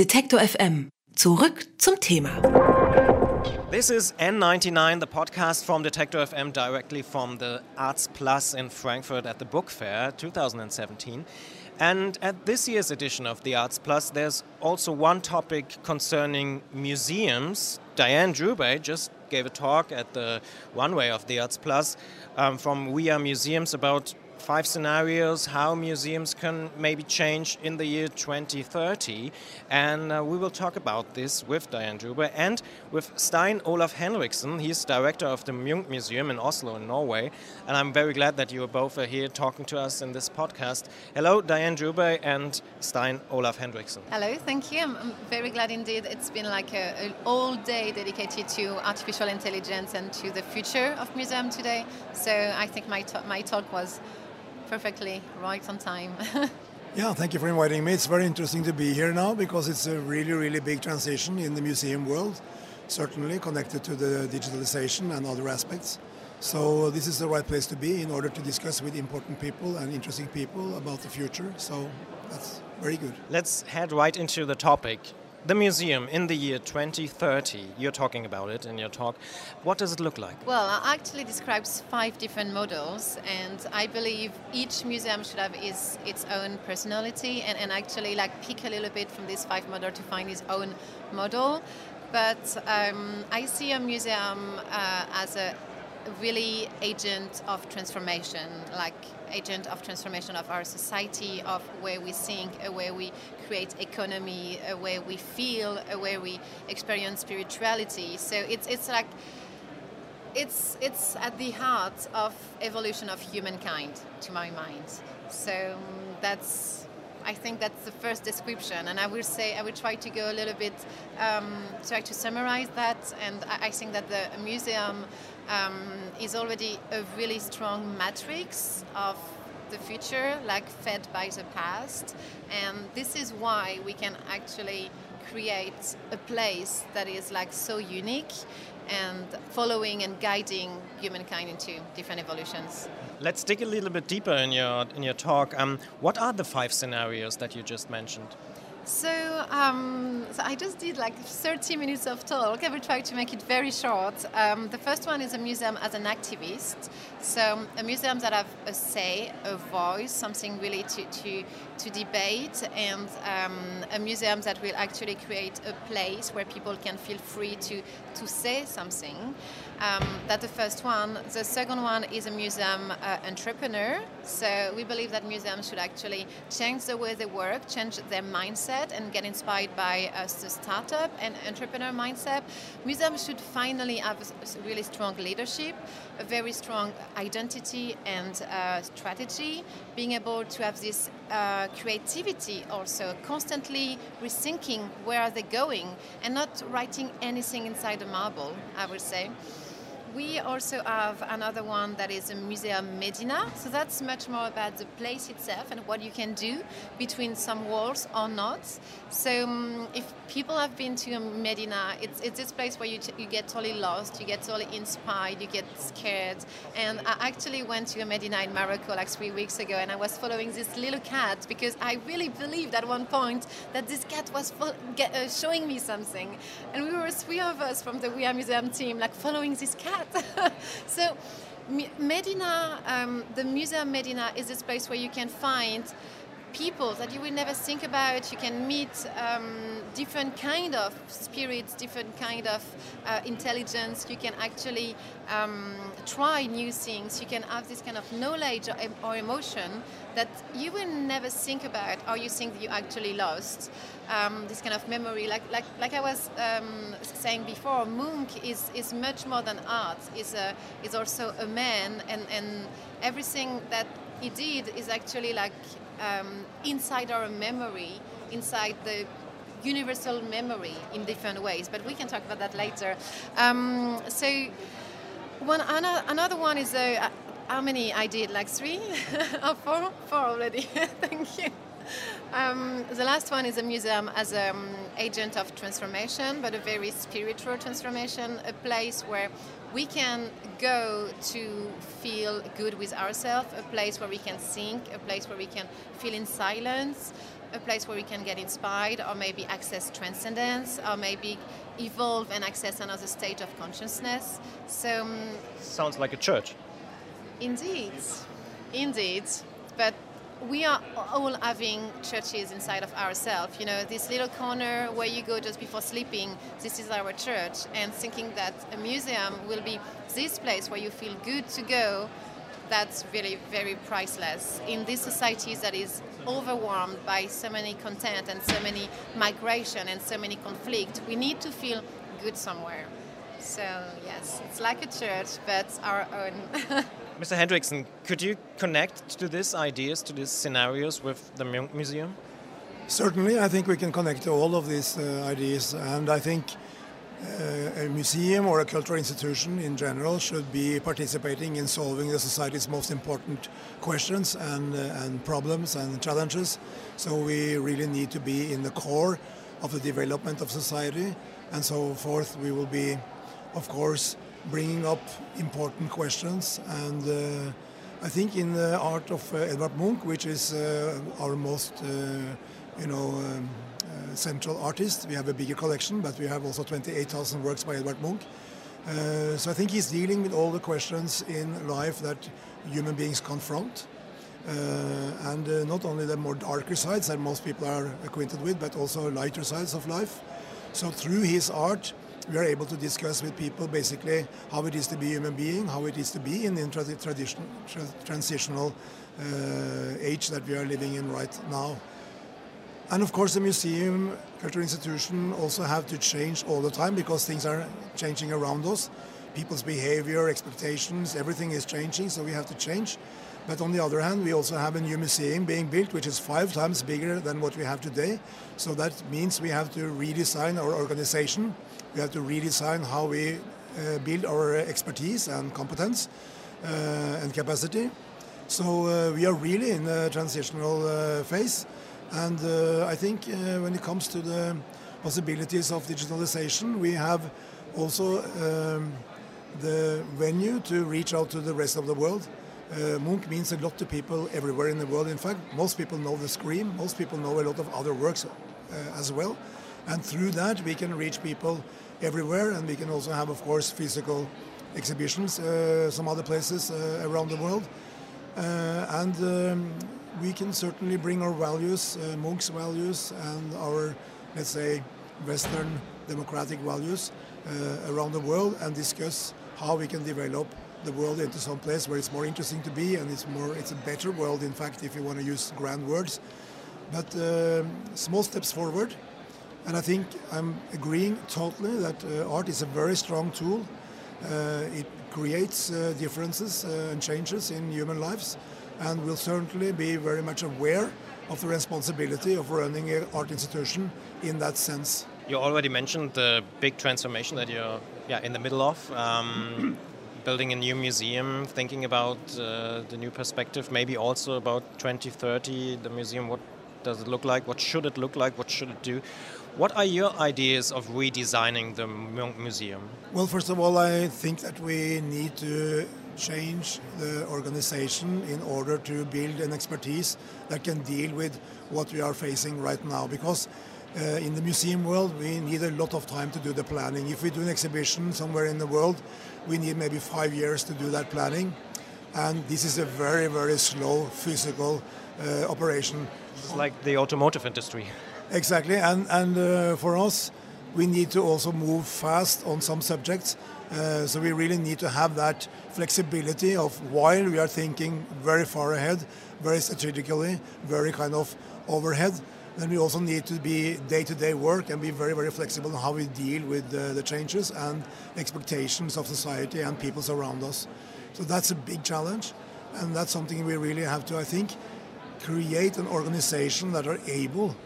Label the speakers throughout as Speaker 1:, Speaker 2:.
Speaker 1: Detektor FM. Zurück zum Thema.
Speaker 2: This is N99, the podcast from Detektor FM, directly from the Arts Plus in Frankfurt at the Book Fair 2017. And at this year's edition of the Arts Plus, there's also one topic concerning museums. Diane Drubay just gave a talk at the one way of the Arts Plus um, from We Are Museums about five scenarios how museums can maybe change in the year 2030. And uh, we will talk about this with Diane Drubay and with Stein Olav Henriksen. He's director of the Munch Museum in Oslo, in Norway. And I'm very glad that you both are here talking to us in this podcast. Hello, Diane Drubay and Stein Olav Henriksen.
Speaker 3: Hello, thank you. I'm, I'm very glad indeed. It's been like an all day dedicated to artificial intelligence and to the future of museum today. So I think my, my talk was perfectly right on time.
Speaker 4: yeah, thank you for inviting me. It's very interesting to be here now because it's a really, really big transition in the museum world, certainly connected to the digitalization and other aspects. So this is the right place to be in order to discuss with important people and interesting people about the future. So that's very good.
Speaker 2: Let's head right into the topic the museum in the year 2030 you're talking about it in your talk. What does it look like?
Speaker 3: Well it actually describes five different models and i believe each museum should have its, its own personality and, and actually like pick a little bit from these five models to find its own model. But um, i see a museum uh, as a really agent of transformation, like agent of transformation of our society, of where we think, uh, where we create economy, uh, where we feel, uh, where we experience spirituality. So it's it's like it's it's at the heart of evolution of humankind, to my mind. So um, that's I think that's the first description, and I will say I will try to go a little bit um, try to summarize that. And I, I think that the museum um, is already a really strong matrix of the future, like fed by the past, and this is why we can actually create a place that is like so unique and following and guiding humankind into different evolutions.
Speaker 2: Let's dig a little bit deeper in your in your talk. Um, what are the five scenarios that you just mentioned?
Speaker 3: So, um, so, I just did like 30 minutes of talk. I will try to make it very short. Um, the first one is a museum as an activist. So a museum that have a say, a voice, something really to, to, to debate, and um, a museum that will actually create a place where people can feel free to, to say something. Um, that's the first one. The second one is a museum uh, entrepreneur. So we believe that museums should actually change the way they work, change their mindset, and get inspired by us, the startup and entrepreneur mindset. Museums should finally have really strong leadership, a very strong identity and uh, strategy, being able to have this uh, creativity also, constantly rethinking where are they going, and not writing anything inside the marble, I would say. We also have another one that is a Museum Medina. So that's much more about the place itself and what you can do between some walls or not. So um, if people have been to a Medina, it's, it's this place where you, you get totally lost, you get totally inspired, you get scared. And I actually went to a Medina in Morocco like three weeks ago and I was following this little cat because I really believed at one point that this cat was get, uh, showing me something. And we were three of us from the We Are Museum team like following this cat that. so, Medina, um, the Museum Medina is this place where you can find people that you will never think about. You can meet um, different kind of spirits, different kind of uh, intelligence. You can actually um, try new things. You can have this kind of knowledge or, or, emotion that you will never think about, or you think you actually lost. Um, this kind of memory, like like like I was um, saying before, Munch is is much more than art. is a is also a man, and and everything that he did is actually like um, inside our memory, inside the universal memory in different ways. But we can talk about that later. Um, so one another one is uh, how many I did? Like three or four? Four already. Thank you. Um, the last one is a museum as an um, agent of transformation, but a very spiritual transformation, a place where we can go to feel good with ourselves, a place where we can think, a place where we can feel in silence, a place where we can get inspired or maybe access transcendence or maybe evolve and access another state of consciousness. So um,
Speaker 2: sounds like a church.
Speaker 3: Indeed, indeed. But we are all having churches inside of ourselves. You know, this little corner where you go just before sleeping, this is our church. And thinking that a museum will be this place where you feel good to go, that's really very priceless. In these societies that is overwhelmed by so many content and so many migration and so many conflict, we need to feel good somewhere. So yes, it's like a church, but our own.
Speaker 2: Mr. Henriksen, could you connect to these ideas, to these scenarios with the mu museum?
Speaker 4: Certainly, I think we can connect to all of these uh, ideas, and I think uh, a museum or a cultural institution in general should be participating in solving the society's most important questions and, uh, and problems and challenges. So we really need to be in the core of the development of society, and so forth. We will be, of course, bringing up important questions. And uh, I think in the art of uh, Edvard Munch, which is uh, our most, you know, um, central artist, we have a bigger collection, but we have also 28,000 works by Edvard Munch. Uh, so I think he's dealing with all the questions in life that human beings confront. Uh, and uh, not only the more darker sides that most people are acquainted with, but also lighter sides of life. So through his art, we are able to discuss with people basically how it is to be a human being, how it is to be in the tra tra transitional uh, age that we are living in right now. And of course, the museum, cultural institution also have to change all the time because things are changing around us. People's behavior, expectations, everything is changing, so we have to change. But on the other hand, we also have a new museum being built, which is five times bigger than what we have today. So that means we have to redesign our organization we have to redesign how we uh, build our expertise and competence uh, and capacity. So uh, we are really in a transitional uh, phase. And uh, I think uh, when it comes to the possibilities of digitalization, we have also um, the venue to reach out to the rest of the world. Uh, Munch means a lot to people everywhere in the world. In fact, most people know the Scream. Most people know a lot of other works uh, as well. And through that, we can reach people everywhere, and we can also have, of course, physical exhibitions uh, some other places around the world. And um, we can certainly bring our values, Munch's values, and our, let's say, Western democratic values around the world and discuss how we can develop the world into some place where it's more interesting to be and it's more it's a better world in fact if you want to use grand words but um, small steps forward and I think I'm agreeing totally that uh, art is a very strong tool. Uh, it creates uh, differences uh, and changes in human lives, and will certainly be very much aware of the responsibility of running an art institution in that sense.
Speaker 2: You already mentioned the big transformation that you're yeah, in the middle of. Um, building a new museum, thinking about uh, the new perspective, maybe also about 2030, the museum, what does it look like? What should it look like? What should it do? What are your ideas of redesigning the museum?
Speaker 4: Well, first of all, I think that we need to change the organization in order to build an expertise that can deal with what we are facing right now. Because uh, in the museum world, we need a lot of time to do the planning. If we do an exhibition somewhere in the world, we need maybe five years to do that planning. And this is a very, very slow physical uh, operation.
Speaker 2: It's like the automotive industry.
Speaker 4: Exactly, and and uh, for us, we need to also move fast on some subjects. Uh, so we really need to have that flexibility of while we are thinking very far ahead, very strategically, very kind of overhead. Then we also need to be day-to-day work and be very, very flexible on how we deal with uh, the changes and expectations of society and peoples around us. So that's a big challenge, and that's something we really have to, I think, create an organization that are able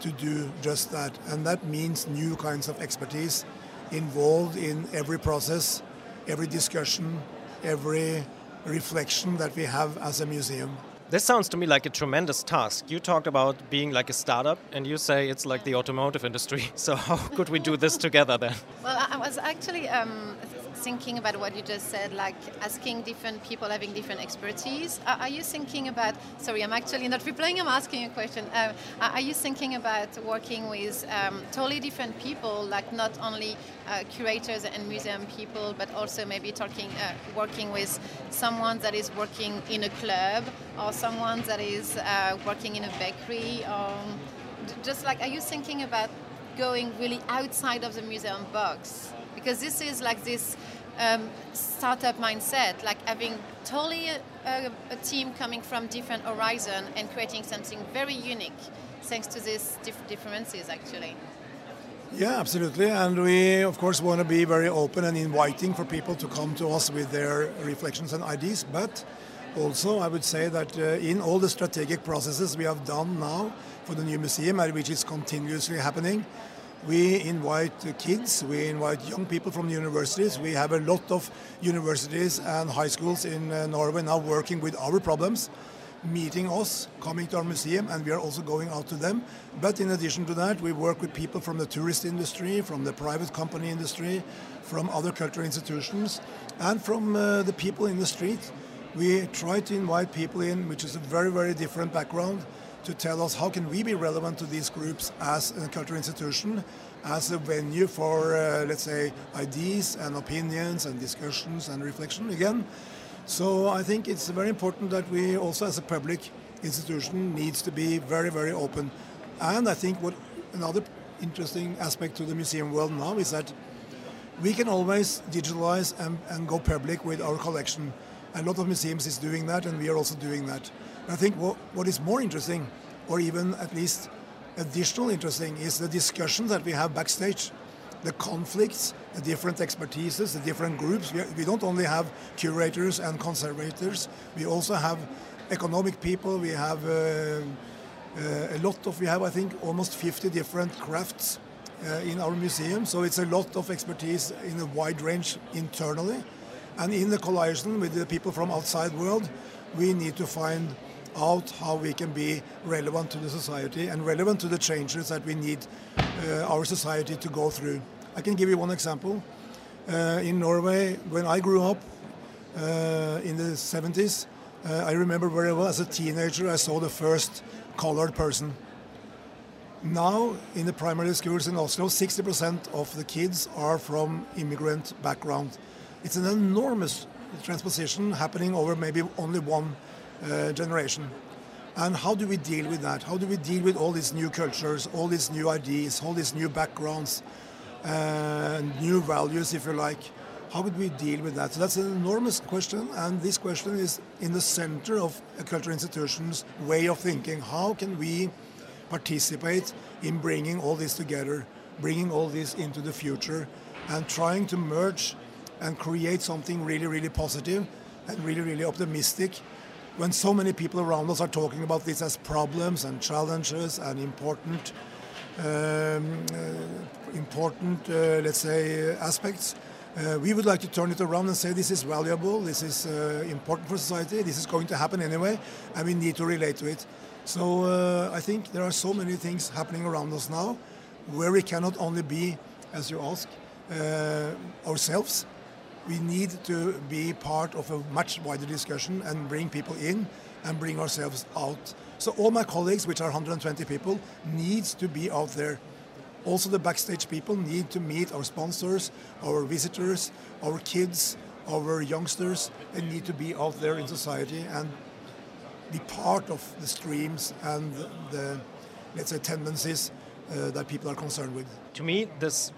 Speaker 4: to do just that. And that means new kinds of expertise involved in every process, every discussion, every reflection that we have as a museum.
Speaker 2: This sounds to me like a tremendous task. You talked about being like a startup, and you say it's like the automotive industry. So, how could we do this together then?
Speaker 3: Well, I was actually um, thinking about what you just said, like asking different people having different expertise. Are, are you thinking about? Sorry, I'm actually not replying. I'm asking a question. Uh, are you thinking about working with um, totally different people, like not only uh, curators and museum people, but also maybe talking, uh, working with someone that is working in a club or someone that is uh, working in a bakery, or just like, are you thinking about going really outside of the museum box? Because this is like this um, startup mindset, like having totally a, a, a, team coming from different horizon and creating something very unique, thanks to these dif- differences actually.
Speaker 4: Yeah, absolutely. And we, of course, want to be very open and inviting for people to come to us with their reflections and ideas. But also, I would say that uh, in all the strategic processes we have done now for the new museum, which is continuously happening, we invite kids, we invite young people from the universities. We have a lot of universities and high schools in uh, Norway now working with our problems, meeting us, coming to our museum, and we are also going out to them. But in addition to that, we work with people from the tourist industry, from the private company industry, from other cultural institutions, and from uh, the people in the street. We try to invite people in, which is a very, very different background to tell us how can we be relevant to these groups as a cultural institution, as a venue for, uh, let's say, ideas and opinions and discussions and reflection again. So I think it's very important that we also as a public institution needs to be very, very open. And I think what another interesting aspect to the museum world now is that we can always digitalize and, and go public with our collection. A lot of museums is doing that and we are also doing that. I think what, what is more interesting, or even at least additional interesting, is the discussion that we have backstage. The conflicts, the different expertises, the different groups. We, we don't only have curators and conservators, we also have economic people, we have uh, uh, a lot of, we have I think almost 50 different crafts uh, in our museum. So it's a lot of expertise in a wide range internally. And in the coalition with the people from outside world, we need to find out how we can be relevant to the society and relevant to the changes that we need uh, our society to go through. I can give you one example. Uh, in Norway, when I grew up uh, in the 70s, uh, I remember very well as a teenager I saw the first colored person. Now, in the primary schools in Oslo, 60% of the kids are from immigrant background. It's an enormous transposition happening over maybe only one generation. And how do we deal with that? How do we deal with all these new cultures, all these new ideas, all these new backgrounds, uh, new values, if you like? How would we deal with that? So that's an enormous question, and this question is in the center of a cultural institution's way of thinking. How can we participate in bringing all this together, bringing all this into the future, and trying to merge and create something really, really positive and really, really optimistic when so many people around us are talking about this as problems and challenges and important, um, uh, important, uh, let's say, aspects, uh, we would like to turn it around and say this is valuable, this is uh, important for society, this is going to happen anyway, and we need to relate to it. So uh, I think there are so many things happening around us now where we cannot only be, as you ask, uh, ourselves, we need to be part of a much wider discussion and bring people in and bring ourselves out. So all my colleagues, which are 120 people, needs to be out there. Also the backstage people need to meet our sponsors, our visitors, our kids, our youngsters, and need to be out there in society and be part of the streams and the, let's say, tendencies uh, that people are concerned with.
Speaker 2: To me, this,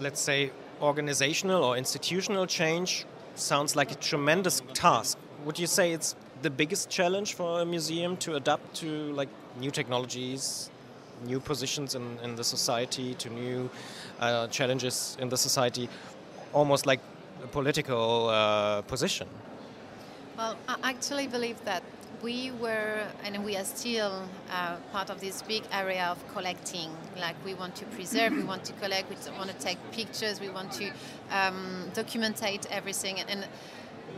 Speaker 2: let's say, organizational or institutional change sounds like a tremendous task. Would you say it's the biggest challenge for a museum to adapt to like new technologies, new positions in, in the society, to new uh, challenges in the society, almost like a political uh, position?
Speaker 3: Well, I actually believe that we were, and we are still uh, part of this big area of collecting. Like we want to preserve, we want to collect, we want to take pictures, we want to um, documentate everything. And,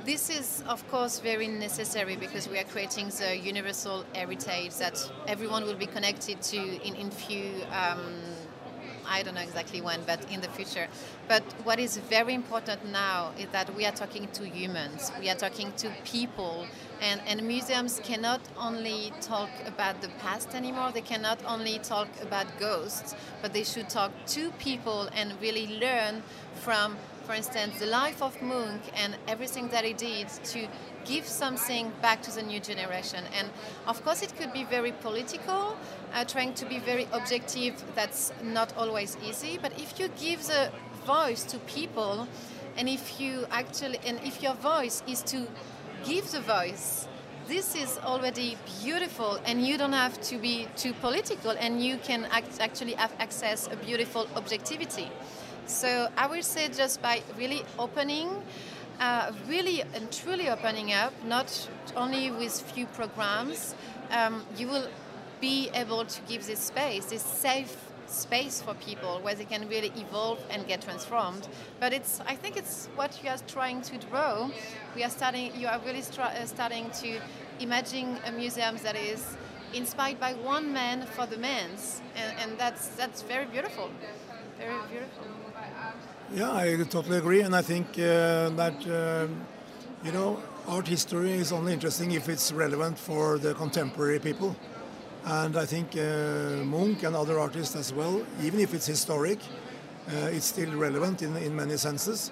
Speaker 3: this is, of course, very necessary because we are creating the universal heritage that everyone will be connected to in, in few um, I don't know exactly when, but in the future. But what is very important now is that we are talking to humans, we are talking to people, and, and museums cannot only talk about the past anymore, they cannot only talk about ghosts, but they should talk to people and really learn from for instance, the life of Munch and everything that he did to give something back to the new generation. And of course, it could be very political, uh, trying to be very objective. That's not always easy. But if you give the voice to people, and if you actually, and if your voice is to give the voice, this is already beautiful, and you don't have to be too political, and you can act, actually have access a beautiful objectivity. So I would say just by really opening uh, really and truly opening up, not only with few programs, um, you will be able to give this space, this safe space for people where they can really evolve and get transformed. But it's, I think it's what you are trying to draw. We are starting, you are really uh, starting to imagine a museum that is inspired by one man for the men's, and, and that's that's very beautiful, very beautiful.
Speaker 4: Yeah, I totally agree, and I think uh, that uh, you know art history is only interesting if it's relevant for the contemporary people, and I think uh, Munch and other artists as well, even if it's historic, uh, it's still relevant in in many senses.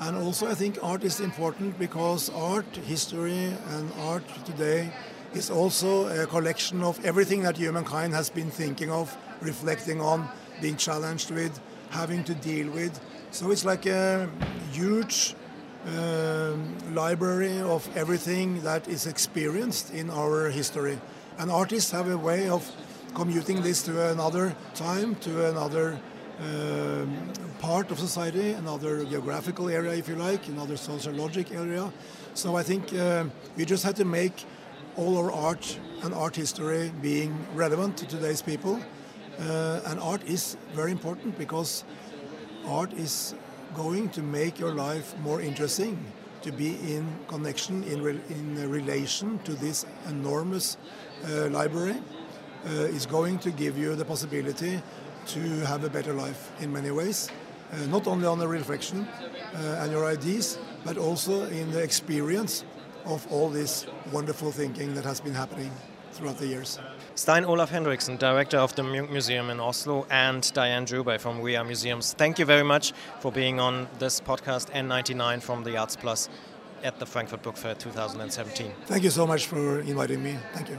Speaker 4: And also, I think art is important because art history and art today is also a collection of everything that humankind has been thinking of, reflecting on, being challenged with, having to deal with. So it's like a huge um, library of everything that is experienced in our history. And artists have a way of commuting this to another time, to another um, part of society, another geographical area, if you like, another sociologic area. So I think uh, we just have to make all our art and art history being relevant to today's people. Uh, and art is very important because art is going to make your life more interesting to be in connection, in, re in relation to this enormous library, uh, is going to give you the possibility to have a better life in many ways. Uh, not only on the reflection uh, and your ideas, but also in the experience of all this wonderful thinking that has been happening throughout the years.
Speaker 2: Stein Olav Henriksen, director of the Munch Museum in Oslo, and Diane Drubay from We Are Museums. Thank you very much for being on this podcast N99 from the Arts Plus at the Frankfurt Book Fair 2017.
Speaker 4: Thank you so much for inviting me. Thank you.